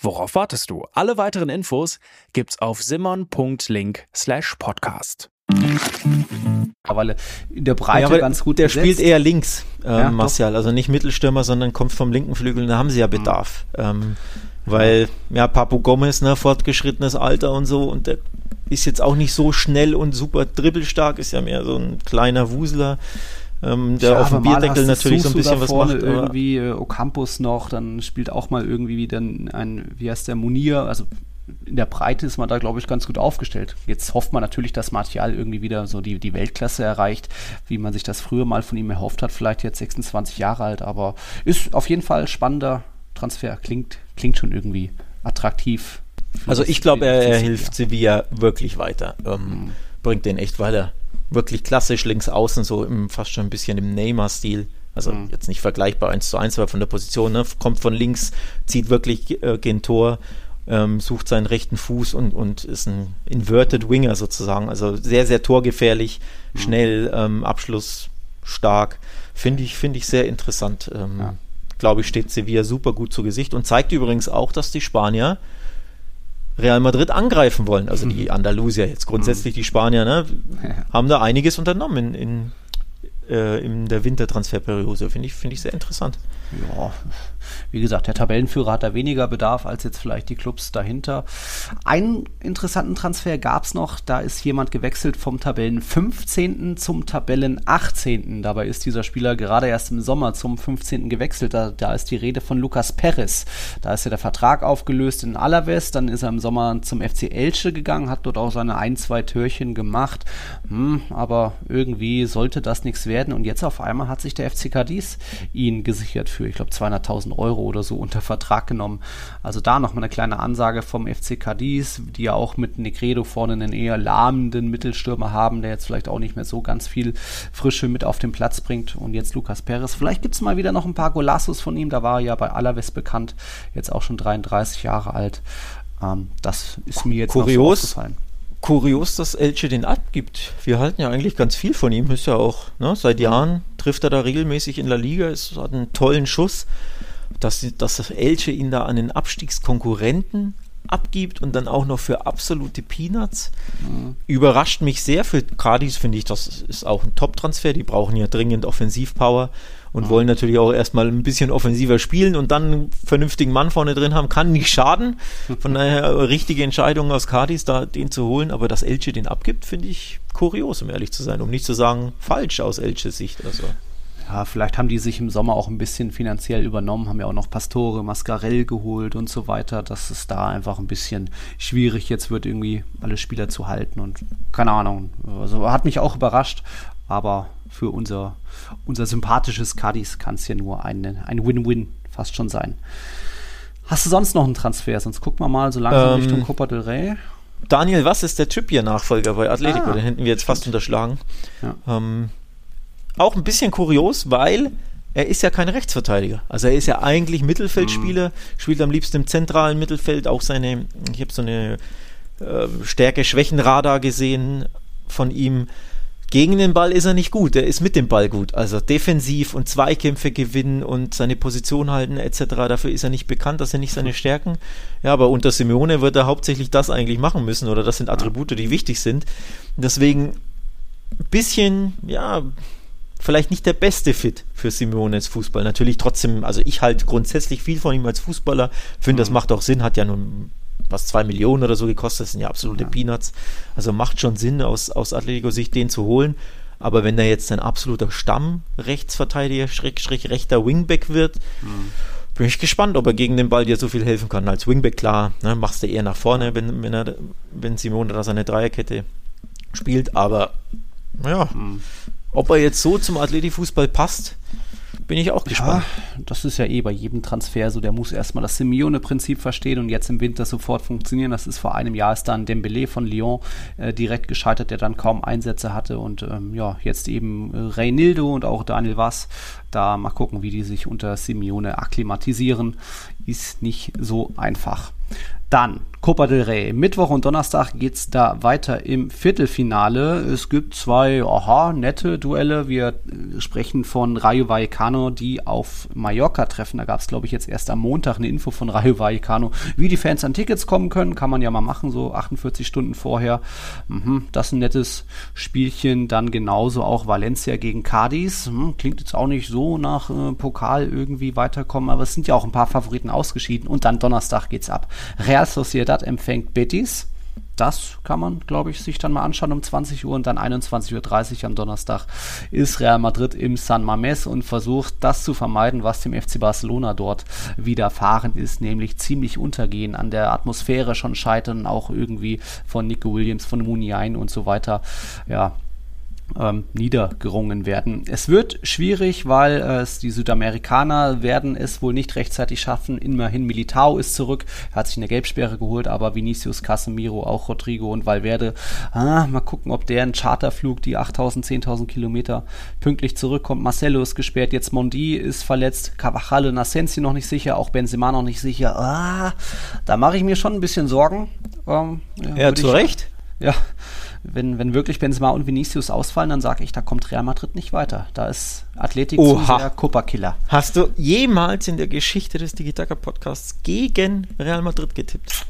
Worauf wartest du? Alle weiteren Infos gibt's auf simon.link slash podcast. Weil in der Breite ja, ganz gut Der besetzt. spielt eher links, äh, ja, Martial. Also nicht Mittelstürmer, sondern kommt vom linken Flügel. Da haben sie ja Bedarf. Mhm. Ähm, weil, ja, Papu Gomez, ne, fortgeschrittenes Alter und so. Und der ist jetzt auch nicht so schnell und super dribbelstark. Ist ja mehr so ein kleiner Wusler ähm, der ja, auf dem Bierdeckel natürlich so ein bisschen was macht. Irgendwie äh, Ocampus noch, dann spielt auch mal irgendwie wieder ein, wie heißt der, Munir, also in der Breite ist man da, glaube ich, ganz gut aufgestellt. Jetzt hofft man natürlich, dass Martial irgendwie wieder so die, die Weltklasse erreicht, wie man sich das früher mal von ihm erhofft hat. Vielleicht jetzt 26 Jahre alt, aber ist auf jeden Fall spannender Transfer. Klingt, klingt schon irgendwie attraktiv. Also ich glaube, er, er hilft Sevilla wirklich weiter. Ähm, mhm. Bringt den echt weiter wirklich klassisch links außen, so im, fast schon ein bisschen im Neymar-Stil. Also mhm. jetzt nicht vergleichbar eins zu eins, aber von der Position, ne? kommt von links, zieht wirklich äh, gen Tor, ähm, sucht seinen rechten Fuß und, und ist ein Inverted Winger sozusagen. Also sehr, sehr torgefährlich, mhm. schnell, ähm, abschlussstark. Finde ich, finde ich sehr interessant. Ähm, ja. Glaube ich, steht Sevilla super gut zu Gesicht und zeigt übrigens auch, dass die Spanier Real Madrid angreifen wollen. Also die Andalusier jetzt grundsätzlich die Spanier, ne, haben da einiges unternommen in, in, äh, in der Wintertransferperiode. Finde ich, finde ich sehr interessant. Ja, wie gesagt, der Tabellenführer hat da weniger Bedarf als jetzt vielleicht die Clubs dahinter. Einen interessanten Transfer gab es noch. Da ist jemand gewechselt vom Tabellen 15. zum Tabellen 18. Dabei ist dieser Spieler gerade erst im Sommer zum 15. gewechselt. Da, da ist die Rede von Lucas Perez. Da ist ja der Vertrag aufgelöst in Alaves. Dann ist er im Sommer zum FC Elche gegangen, hat dort auch seine ein, zwei Türchen gemacht. Hm, aber irgendwie sollte das nichts werden. Und jetzt auf einmal hat sich der FC Cadiz ihn gesichert für, ich glaube, 200.000 Euro oder so unter Vertrag genommen. Also da nochmal eine kleine Ansage vom FC Cadiz, die ja auch mit Negredo vorne einen eher lahmenden Mittelstürmer haben, der jetzt vielleicht auch nicht mehr so ganz viel Frische mit auf den Platz bringt. Und jetzt Lukas Perez. Vielleicht gibt es mal wieder noch ein paar Golassos von ihm. Da war er ja bei Alaves bekannt, jetzt auch schon 33 Jahre alt. Ähm, das ist mir jetzt Kurios. noch so aufgefallen kurios, dass Elche den abgibt. Wir halten ja eigentlich ganz viel von ihm. Ist ja auch, ne, seit Jahren trifft er da regelmäßig in der Liga. Es hat einen tollen Schuss dass, dass das Elche ihn da an den Abstiegskonkurrenten abgibt und dann auch noch für absolute Peanuts. Mhm. Überrascht mich sehr. Für Cardis finde ich, das ist auch ein Top-Transfer. Die brauchen ja dringend Offensivpower und mhm. wollen natürlich auch erstmal ein bisschen offensiver spielen und dann einen vernünftigen Mann vorne drin haben. Kann nicht schaden. [LAUGHS] Von daher richtige Entscheidung aus Cardis, da den zu holen. Aber dass Elche den abgibt, finde ich kurios, um ehrlich zu sein. Um nicht zu sagen falsch aus Elches Sicht. Also ja, vielleicht haben die sich im Sommer auch ein bisschen finanziell übernommen, haben ja auch noch Pastore, Mascarell geholt und so weiter, dass es da einfach ein bisschen schwierig jetzt wird, irgendwie alle Spieler zu halten und keine Ahnung. Also hat mich auch überrascht, aber für unser, unser sympathisches Cadiz kann es ja nur ein, ein Win-Win fast schon sein. Hast du sonst noch einen Transfer? Sonst gucken wir mal so langsam ähm, Richtung Copa del Rey. Daniel, was ist der Trippier-Nachfolger bei Atletico? Ah, Den hätten wir jetzt fast unterschlagen. Ja. Ähm, auch ein bisschen kurios, weil er ist ja kein Rechtsverteidiger. Also er ist ja eigentlich Mittelfeldspieler, mhm. spielt am liebsten im zentralen Mittelfeld. Auch seine, ich habe so eine äh, Stärke-Schwächen-Radar gesehen von ihm. Gegen den Ball ist er nicht gut, er ist mit dem Ball gut. Also defensiv und Zweikämpfe gewinnen und seine Position halten etc. Dafür ist er nicht bekannt, das sind nicht seine Stärken. Ja, aber unter Simeone wird er hauptsächlich das eigentlich machen müssen oder das sind Attribute, die wichtig sind. Deswegen ein bisschen, ja, vielleicht nicht der beste Fit für Simeones Fußball. Natürlich trotzdem, also ich halte grundsätzlich viel von ihm als Fußballer, finde, mhm. das macht auch Sinn, hat ja nun was zwei Millionen oder so gekostet, das sind ja absolute ja. Peanuts. Also macht schon Sinn, aus, aus Atletico-Sicht den zu holen. Aber wenn er jetzt ein absoluter Stamm-Rechtsverteidiger, Schräg, Schräg, rechter Wingback wird, mhm. bin ich gespannt, ob er gegen den Ball dir so viel helfen kann. Als Wingback, klar, ne, machst du eher nach vorne, wenn, wenn, er, wenn Simone da seine Dreierkette spielt, aber ja, mhm. Ob er jetzt so zum Athletikfußball passt, bin ich auch gespannt. Ja, das ist ja eh bei jedem Transfer so. Der muss erstmal das Simeone-Prinzip verstehen und jetzt im Winter sofort funktionieren. Das ist vor einem Jahr ist dann Dembele von Lyon äh, direkt gescheitert, der dann kaum Einsätze hatte und ähm, ja, jetzt eben äh, Reynildo und auch Daniel Wass. Da mal gucken, wie die sich unter Simeone akklimatisieren. Ist nicht so einfach. Dann Copa del Rey. Mittwoch und Donnerstag geht es da weiter im Viertelfinale. Es gibt zwei, aha, nette Duelle. Wir äh, sprechen von Rayo Vallecano, die auf Mallorca treffen. Da gab es, glaube ich, jetzt erst am Montag eine Info von Rayo Vallecano, wie die Fans an Tickets kommen können. Kann man ja mal machen, so 48 Stunden vorher. Mhm, das ist ein nettes Spielchen. Dann genauso auch Valencia gegen Cadiz. Hm, klingt jetzt auch nicht so nach äh, Pokal irgendwie weiterkommen, aber es sind ja auch ein paar Favoriten ausgeschieden. Und dann Donnerstag geht's ab. Real Sociedad Sociedad empfängt Betis. Das kann man, glaube ich, sich dann mal anschauen um 20 Uhr und dann 21.30 Uhr am Donnerstag ist Real Madrid im San Mames und versucht das zu vermeiden, was dem FC Barcelona dort widerfahren ist, nämlich ziemlich untergehen, an der Atmosphäre schon scheitern, auch irgendwie von Nico Williams, von Muniain und so weiter. Ja, ähm, niedergerungen werden. Es wird schwierig, weil äh, die Südamerikaner werden es wohl nicht rechtzeitig schaffen. Immerhin Militao ist zurück, er hat sich eine Gelbsperre geholt, aber Vinicius, Casemiro, auch Rodrigo und Valverde. Ah, mal gucken, ob der Charterflug, die 8000, 10.000 Kilometer pünktlich zurückkommt. Marcelo ist gesperrt, jetzt Mondi ist verletzt, Cavajal und Asensio noch nicht sicher, auch Benzema noch nicht sicher. Ah, da mache ich mir schon ein bisschen Sorgen. Ähm, ja, ja zu Recht. Ja, wenn, wenn wirklich Benzema und Vinicius ausfallen, dann sage ich, da kommt Real Madrid nicht weiter. Da ist Athletik Oha. zu sehr Copa-Killer. Hast du jemals in der Geschichte des Digitaka-Podcasts gegen Real Madrid getippt?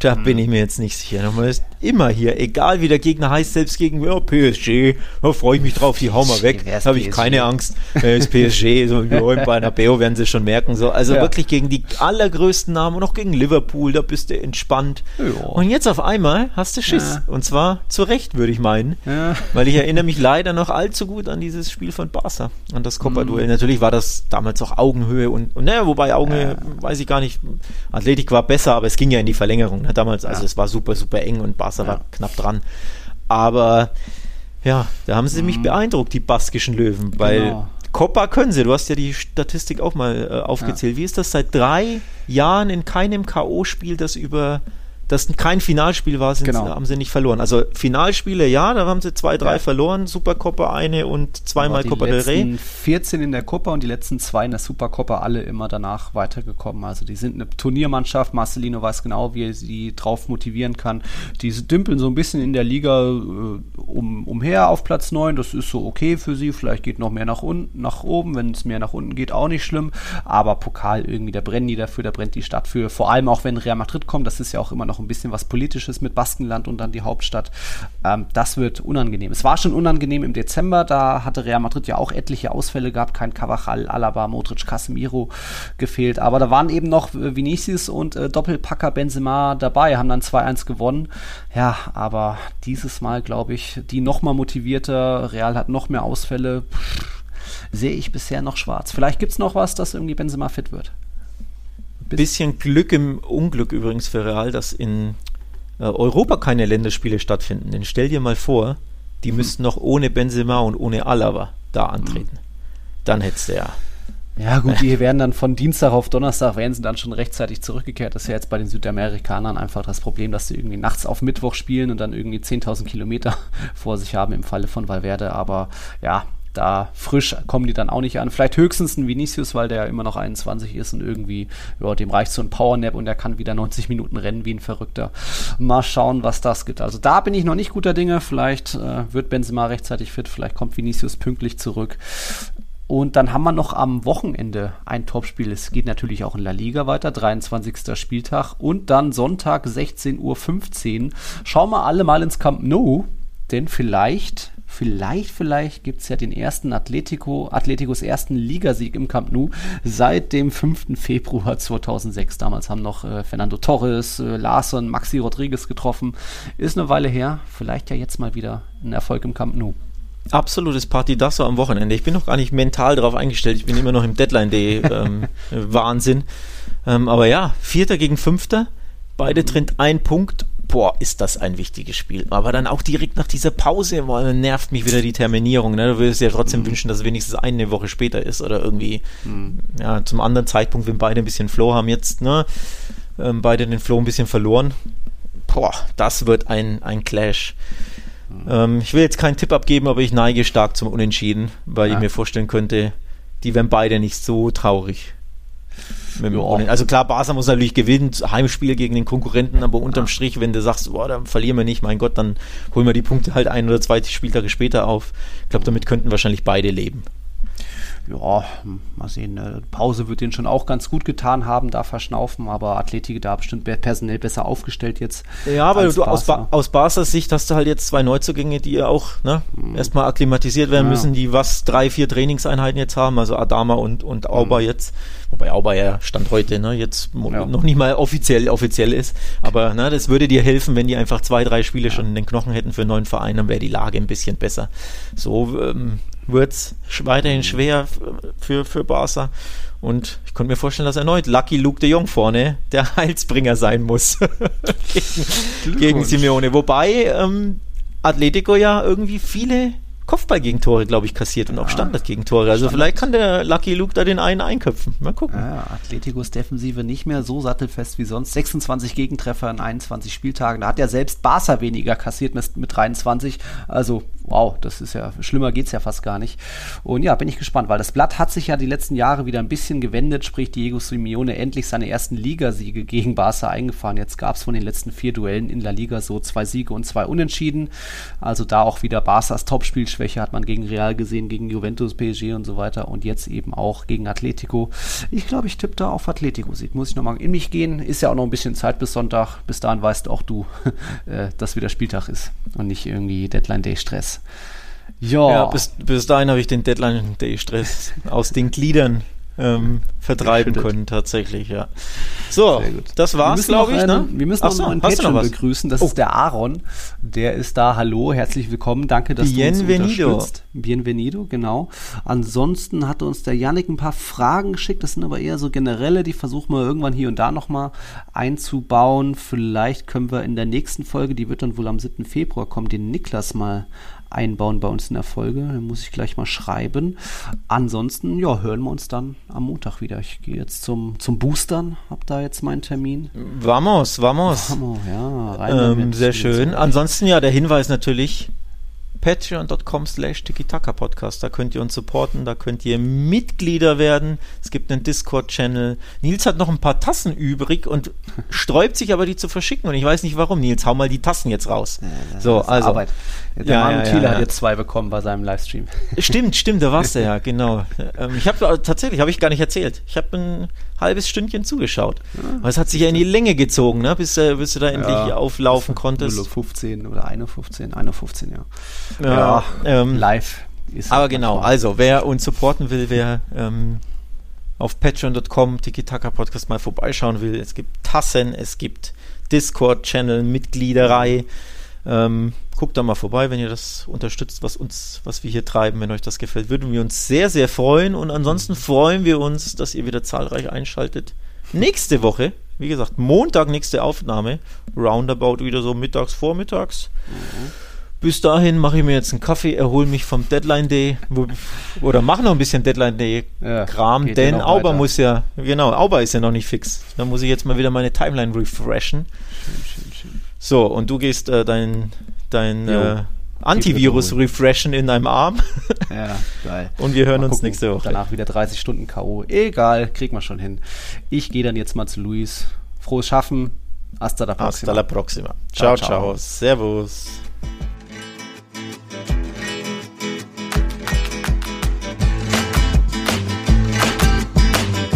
Da hm. bin ich mir jetzt nicht sicher. Man ist immer hier, egal wie der Gegner heißt, selbst gegen ja, PSG, da freue ich mich drauf, die hauen wir weg. Habe ich keine Angst. Äh, ist PSG, [LAUGHS] so ja, bei einer BO werden sie schon merken. So. Also ja. wirklich gegen die allergrößten Namen und auch gegen Liverpool, da bist du entspannt. Ja. Und jetzt auf einmal hast du Schiss. Und zwar zu Recht, würde ich meinen. Weil ich erinnere mich leider noch allzu gut an dieses Spiel von Barca, an das Copa-Duell. Mhm. Natürlich war das damals auch Augenhöhe und, und naja, wobei Augenhöhe, weiß ich gar nicht. Athletik war besser, aber es ging ja in die Verlängerung. Ne? Damals. Also es war super, super eng und Barca war knapp dran. Aber ja, da haben sie mhm. mich beeindruckt, die baskischen Löwen, weil genau. Copa können sie. Du hast ja die Statistik auch mal äh, aufgezählt. Ja. Wie ist das seit drei Jahren in keinem K.O.-Spiel, das über das kein Finalspiel war, genau. haben sie nicht verloren. Also Finalspiele, ja, da haben sie zwei, drei ja. verloren, Supercoppa eine und zweimal Copa del Rey. 14 in der Copa und die letzten zwei in der Supercoppa alle immer danach weitergekommen. Also die sind eine Turniermannschaft. Marcelino weiß genau, wie er sie drauf motivieren kann. Die dümpeln so ein bisschen in der Liga äh, um, umher auf Platz 9. Das ist so okay für sie. Vielleicht geht noch mehr nach unten, nach oben. Wenn es mehr nach unten geht, auch nicht schlimm. Aber Pokal irgendwie, da brennen die dafür, da brennt die Stadt für. Vor allem auch, wenn Real Madrid kommt, das ist ja auch immer noch ein bisschen was Politisches mit Baskenland und dann die Hauptstadt. Ähm, das wird unangenehm. Es war schon unangenehm im Dezember, da hatte Real Madrid ja auch etliche Ausfälle gehabt, kein Cavachal, Alaba, Modric, Casemiro gefehlt, aber da waren eben noch Vinicius und äh, Doppelpacker Benzema dabei, haben dann 2-1 gewonnen. Ja, aber dieses Mal glaube ich, die nochmal motivierter, Real hat noch mehr Ausfälle. sehe ich bisher noch schwarz. Vielleicht gibt es noch was, dass irgendwie Benzema fit wird bisschen Glück im Unglück übrigens für Real, dass in äh, Europa keine Länderspiele stattfinden. Denn stell dir mal vor, die mhm. müssten noch ohne Benzema und ohne Alaba da antreten. Mhm. Dann hättest du ja. Ja, gut, [LAUGHS] die werden dann von Dienstag auf Donnerstag, werden sie dann schon rechtzeitig zurückgekehrt. Das ist ja jetzt bei den Südamerikanern einfach das Problem, dass sie irgendwie nachts auf Mittwoch spielen und dann irgendwie 10.000 Kilometer [LAUGHS] vor sich haben im Falle von Valverde. Aber ja, da frisch kommen die dann auch nicht an. Vielleicht höchstens ein Vinicius, weil der ja immer noch 21 ist und irgendwie, ja, dem reicht so ein Powernap und der kann wieder 90 Minuten rennen wie ein Verrückter. Mal schauen, was das gibt. Also da bin ich noch nicht guter Dinge. Vielleicht äh, wird Benzema rechtzeitig fit, vielleicht kommt Vinicius pünktlich zurück. Und dann haben wir noch am Wochenende ein Topspiel. Es geht natürlich auch in La Liga weiter, 23. Spieltag. Und dann Sonntag 16.15 Uhr. Schauen wir alle mal ins Camp Nou, denn vielleicht Vielleicht, vielleicht gibt es ja den ersten Atletico, Atleticos ersten Ligasieg im Camp Nou seit dem 5. Februar 2006. Damals haben noch äh, Fernando Torres, äh, Larson, Maxi Rodriguez getroffen. Ist eine Weile her. Vielleicht ja jetzt mal wieder ein Erfolg im Camp Nou. Absolutes Partidasso am Wochenende. Ich bin noch gar nicht mental darauf eingestellt. Ich bin immer noch im Deadline-Day-Wahnsinn. [LAUGHS] Ähm, ähm, aber ja, Vierter gegen Fünfter. Beide trennt ein Punkt boah, ist das ein wichtiges Spiel. Aber dann auch direkt nach dieser Pause boah, nervt mich wieder die Terminierung. Ne? Du würdest ja trotzdem mhm. wünschen, dass es wenigstens eine Woche später ist oder irgendwie mhm. ja, zum anderen Zeitpunkt, wenn beide ein bisschen Flow haben jetzt, ne? Ähm, beide den Flow ein bisschen verloren. Boah, das wird ein, ein Clash. Mhm. Ähm, ich will jetzt keinen Tipp abgeben, aber ich neige stark zum Unentschieden, weil ja. ich mir vorstellen könnte, die wären beide nicht so traurig. Also klar, Barca muss natürlich gewinnen, Heimspiel gegen den Konkurrenten, aber unterm Strich, wenn du sagst, boah, da verlieren wir nicht, mein Gott, dann holen wir die Punkte halt ein oder zwei Spieltage später auf. Ich glaube, damit könnten wahrscheinlich beide leben ja, mal sehen. Ne? Pause wird den schon auch ganz gut getan haben, da verschnaufen, aber Athletik da bestimmt personell besser aufgestellt jetzt. Ja, aber du aus, ba aus Barsas Sicht hast du halt jetzt zwei Neuzugänge, die ja auch ne, mhm. erstmal akklimatisiert werden ja. müssen, die was drei, vier Trainingseinheiten jetzt haben, also Adama und, und Auber mhm. jetzt, wobei Auber ja Stand heute, ne, jetzt ja. noch nicht mal offiziell offiziell ist, aber ne, das würde dir helfen, wenn die einfach zwei, drei Spiele ja. schon in den Knochen hätten für einen neuen Verein, dann wäre die Lage ein bisschen besser. So ähm, wird es weiterhin schwer für, für Barca. Und ich konnte mir vorstellen, dass erneut Lucky Luke de Jong vorne der [LAUGHS] Heilsbringer sein muss [LAUGHS] gegen, gegen Simeone. Wobei ähm, Atletico ja irgendwie viele Kopfballgegentore, glaube ich, kassiert und auch Standardgegentore. Also Standard. vielleicht kann der Lucky Luke da den einen einköpfen. Mal gucken. Ja, Atleticos Defensive nicht mehr so sattelfest wie sonst. 26 Gegentreffer in 21 Spieltagen. Da hat ja selbst Barca weniger kassiert mit, mit 23. Also wow, das ist ja, schlimmer geht's ja fast gar nicht. Und ja, bin ich gespannt, weil das Blatt hat sich ja die letzten Jahre wieder ein bisschen gewendet, sprich Diego Simeone endlich seine ersten Ligasiege gegen Barca eingefahren. Jetzt gab's von den letzten vier Duellen in La Liga so zwei Siege und zwei Unentschieden. Also da auch wieder Barcas Topspielschwäche hat man gegen Real gesehen, gegen Juventus, PSG und so weiter und jetzt eben auch gegen Atletico. Ich glaube, ich tippe da auf Atletico-Sieg. Muss ich nochmal in mich gehen. Ist ja auch noch ein bisschen Zeit bis Sonntag. Bis dahin weißt auch du, [LAUGHS] äh, dass wieder Spieltag ist und nicht irgendwie Deadline-Day-Stress. Ja. ja bis, bis dahin habe ich den Deadline-Day-Stress aus den Gliedern ähm, vertreiben können, tatsächlich, ja. So, das war's, glaube ich. ne? Wir müssen noch so, einen Patron begrüßen. Das oh. ist der Aaron. Der ist da. Hallo, herzlich willkommen. Danke, dass Bienvenido. du uns unterstützt. Bienvenido, genau. Ansonsten hat uns der Yannick ein paar Fragen geschickt. Das sind aber eher so generelle. Die versuchen wir irgendwann hier und da nochmal einzubauen. Vielleicht können wir in der nächsten Folge, die wird dann wohl am 7. Februar kommen, den Niklas mal einbauen bei uns in der Folge. Dann muss ich gleich mal schreiben. Ansonsten, ja, hören wir uns dann am Montag wieder. Ich gehe jetzt zum, zum Boostern, hab da jetzt meinen Termin. Vamos, vamos. Vamos, ja, rein ähm, Sehr schön. Ansonsten ja, der Hinweis natürlich, patreon.com slash Podcast. Da könnt ihr uns supporten, da könnt ihr Mitglieder werden. Es gibt einen Discord-Channel. Nils hat noch ein paar Tassen übrig und [LAUGHS] sträubt sich aber, die zu verschicken. Und ich weiß nicht warum. Nils, hau mal die Tassen jetzt raus. Ja, so, also. Arbeit. Der ja, Manu ja, Thiele ja, hat jetzt zwei bekommen bei seinem Livestream. [LAUGHS] Stimmt, stimmt, da warst du ja, [LAUGHS] genau. Ähm, ich habe tatsächlich, habe ich gar nicht erzählt. Ich habe ein halbes Stündchen zugeschaut. Aber es hat sich ja in die Länge gezogen, ne? bis, äh, bis du da endlich auflaufen konntest. 0.15 oder 1.15, 1.15, ja. Ja, ähm, live. Ist aber genau, also wer uns supporten will, wer ähm, auf patreon.com Tiki-Taka Podcast mal vorbeischauen will, es gibt Tassen, es gibt Discord-Channel, Mitgliederei. Ähm, guckt da mal vorbei, wenn ihr das unterstützt, was uns, was wir hier treiben, wenn euch das gefällt, würden wir uns sehr, sehr freuen. Und ansonsten freuen wir uns, dass ihr wieder zahlreich einschaltet. Nächste Woche, wie gesagt, Montag nächste Aufnahme, roundabout wieder so mittags, vormittags. Mhm. Bis dahin mache ich mir jetzt einen Kaffee, erhole mich vom Deadline Day oder mache noch ein bisschen Deadline Day Kram, ja, denn Auber muss ja, genau, Auber ist ja noch nicht fix. Da muss ich jetzt mal wieder meine Timeline refreshen. Schön, schön. So, und du gehst äh, dein, dein äh, Antivirus refreshen in deinem Arm. [LAUGHS] Ja, geil. Und wir hören mal uns gucken, nächste Woche. Danach wieder 30 Stunden K.O. Egal, kriegen wir schon hin. Ich gehe dann jetzt mal zu Luis. Frohes Schaffen. Hasta la próxima. Hasta la próxima. ciao. ciao. ciao. Servus.